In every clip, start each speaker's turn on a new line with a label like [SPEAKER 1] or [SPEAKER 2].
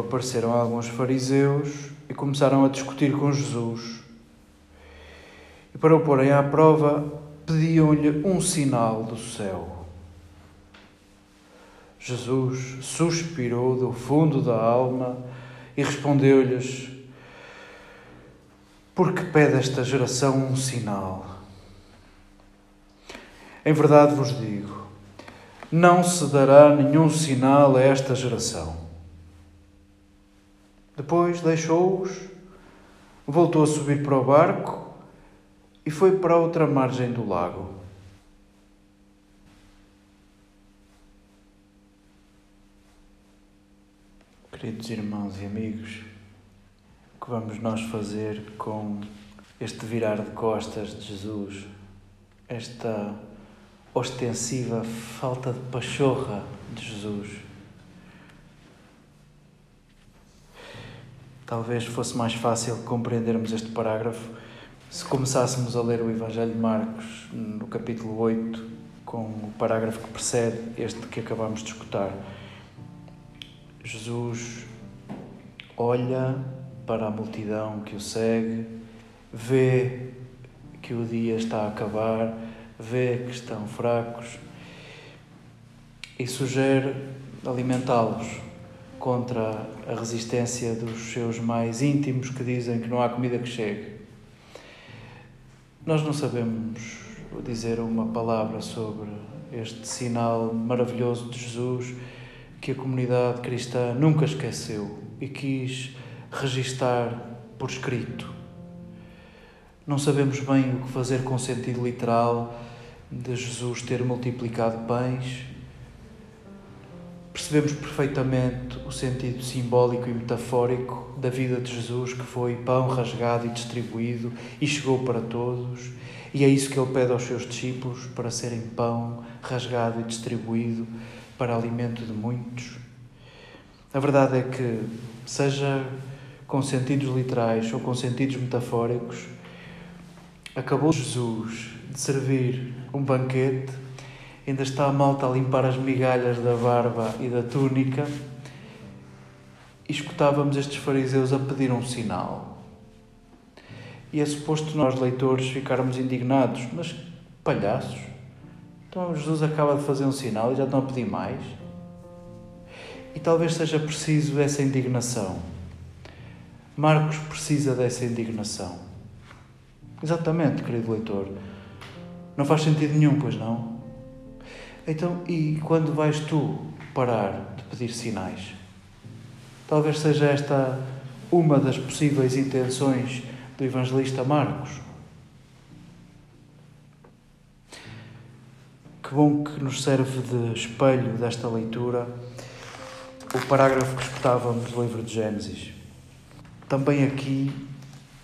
[SPEAKER 1] apareceram alguns fariseus e começaram a discutir com Jesus. E para o porem à prova, pediam-lhe um sinal do céu. Jesus suspirou do fundo da alma e respondeu-lhes: Por que pede esta geração um sinal? Em verdade vos digo, não se dará nenhum sinal a esta geração. Depois deixou-os, voltou a subir para o barco e foi para outra margem do lago. Queridos irmãos e amigos, o que vamos nós fazer com este virar de costas de Jesus, esta ostensiva falta de pachorra de Jesus? Talvez fosse mais fácil compreendermos este parágrafo se começássemos a ler o Evangelho de Marcos no capítulo 8, com o parágrafo que precede este que acabamos de escutar. Jesus olha para a multidão que o segue, vê que o dia está a acabar, vê que estão fracos e sugere alimentá-los contra a resistência dos seus mais íntimos que dizem que não há comida que chegue. Nós não sabemos dizer uma palavra sobre este sinal maravilhoso de Jesus que a comunidade cristã nunca esqueceu e quis registar por escrito. Não sabemos bem o que fazer com o sentido literal de Jesus ter multiplicado pães percebemos perfeitamente o sentido simbólico e metafórico da vida de Jesus, que foi pão rasgado e distribuído e chegou para todos, e é isso que ele pede aos seus discípulos para serem pão rasgado e distribuído para alimento de muitos. A verdade é que, seja com sentidos literais ou com sentidos metafóricos, acabou Jesus de servir um banquete ainda está a malta a limpar as migalhas da barba e da túnica, e escutávamos estes fariseus a pedir um sinal. E é suposto nós, leitores, ficarmos indignados, mas palhaços, então Jesus acaba de fazer um sinal e já estão a pedir mais? E talvez seja preciso essa indignação. Marcos precisa dessa indignação. Exatamente, querido leitor. Não faz sentido nenhum, pois não? Então, e quando vais tu parar de pedir sinais? Talvez seja esta uma das possíveis intenções do evangelista Marcos. Que bom que nos serve de espelho desta leitura o parágrafo que escutávamos do livro de Gênesis. Também aqui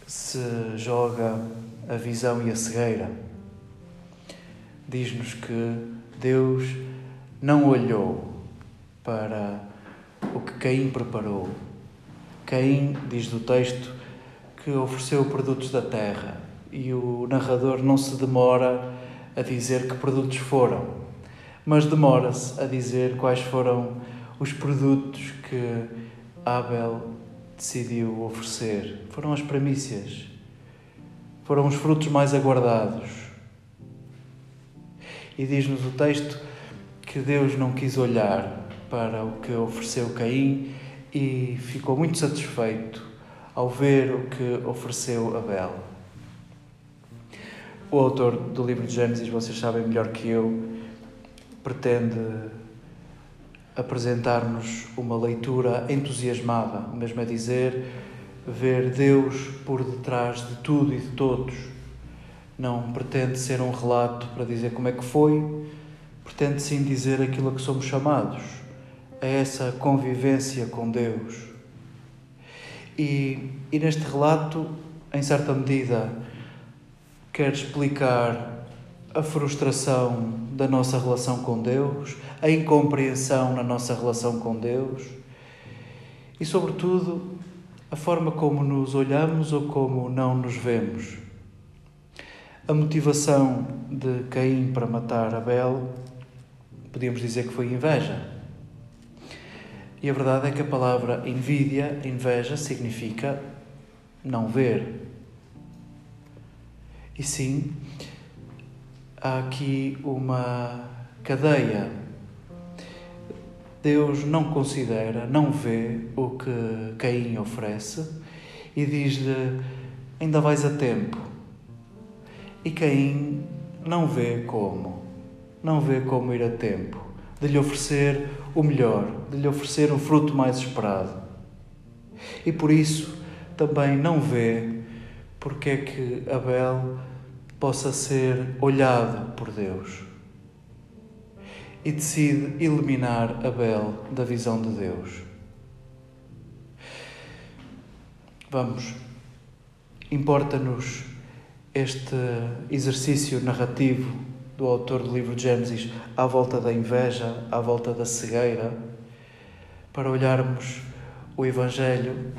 [SPEAKER 1] se joga a visão e a cegueira. Diz-nos que Deus não olhou para o que Caim preparou. Caim, diz do texto, que ofereceu produtos da terra e o narrador não se demora a dizer que produtos foram, mas demora-se a dizer quais foram os produtos que Abel decidiu oferecer. Foram as primícias, foram os frutos mais aguardados e diz-nos o texto que Deus não quis olhar para o que ofereceu Caim e ficou muito satisfeito ao ver o que ofereceu Abel. O autor do livro de Gênesis, vocês sabem melhor que eu, pretende apresentar-nos uma leitura entusiasmada, mesmo a dizer, ver Deus por detrás de tudo e de todos não pretende ser um relato para dizer como é que foi, pretende sim dizer aquilo a que somos chamados, a essa convivência com Deus. E, e neste relato, em certa medida, quer explicar a frustração da nossa relação com Deus, a incompreensão na nossa relação com Deus e, sobretudo, a forma como nos olhamos ou como não nos vemos. A motivação de Caim para matar Abel, podíamos dizer que foi inveja. E a verdade é que a palavra envidia, inveja, significa não ver. E sim, há aqui uma cadeia. Deus não considera, não vê o que Caim oferece e diz-lhe: ainda vais a tempo. E Caim não vê como, não vê como ir a tempo de lhe oferecer o melhor, de lhe oferecer o fruto mais esperado. E por isso também não vê porque é que Abel possa ser olhado por Deus. E decide eliminar Abel da visão de Deus. Vamos, importa-nos este exercício narrativo do autor do livro de Gênesis à volta da inveja, à volta da cegueira, para olharmos o Evangelho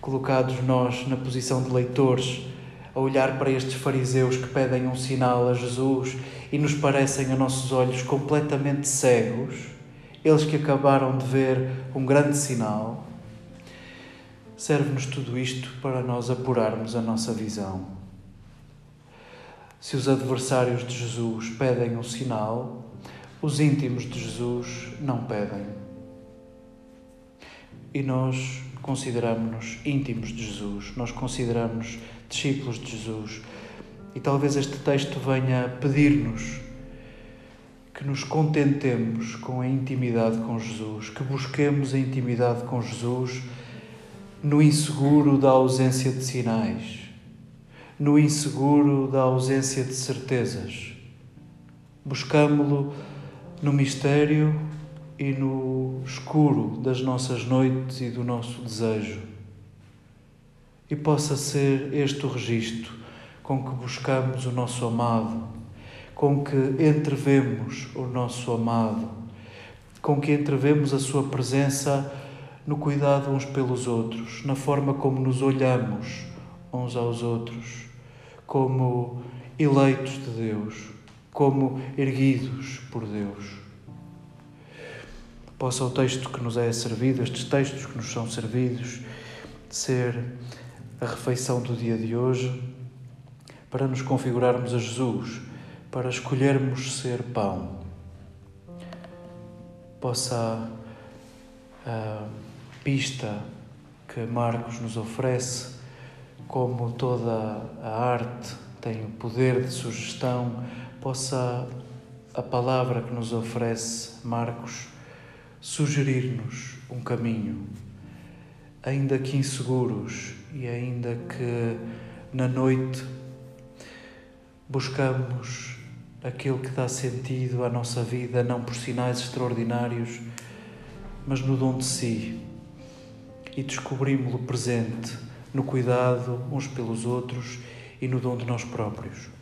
[SPEAKER 1] colocados nós na posição de leitores, a olhar para estes fariseus que pedem um sinal a Jesus e nos parecem a nossos olhos completamente cegos, eles que acabaram de ver um grande sinal, serve-nos tudo isto para nós apurarmos a nossa visão. Se os adversários de Jesus pedem um sinal, os íntimos de Jesus não pedem. E nós consideramos-nos íntimos de Jesus, nós consideramos-nos discípulos de Jesus. E talvez este texto venha pedir-nos que nos contentemos com a intimidade com Jesus, que busquemos a intimidade com Jesus no inseguro da ausência de sinais, no inseguro da ausência de certezas. Buscamo-lo no mistério e no escuro das nossas noites e do nosso desejo. E possa ser este o registro com que buscamos o nosso amado, com que entrevemos o nosso amado, com que entrevemos a sua presença no cuidado uns pelos outros, na forma como nos olhamos uns aos outros, como eleitos de Deus, como erguidos por Deus possa o texto que nos é servido, estes textos que nos são servidos, ser a refeição do dia de hoje para nos configurarmos a Jesus, para escolhermos ser pão. Possa a pista que Marcos nos oferece, como toda a arte tem o poder de sugestão, possa a palavra que nos oferece Marcos sugerir-nos um caminho, ainda que inseguros e ainda que na noite buscamos aquilo que dá sentido à nossa vida, não por sinais extraordinários, mas no dom de si, e descobrimos-lo presente no cuidado uns pelos outros e no dom de nós próprios.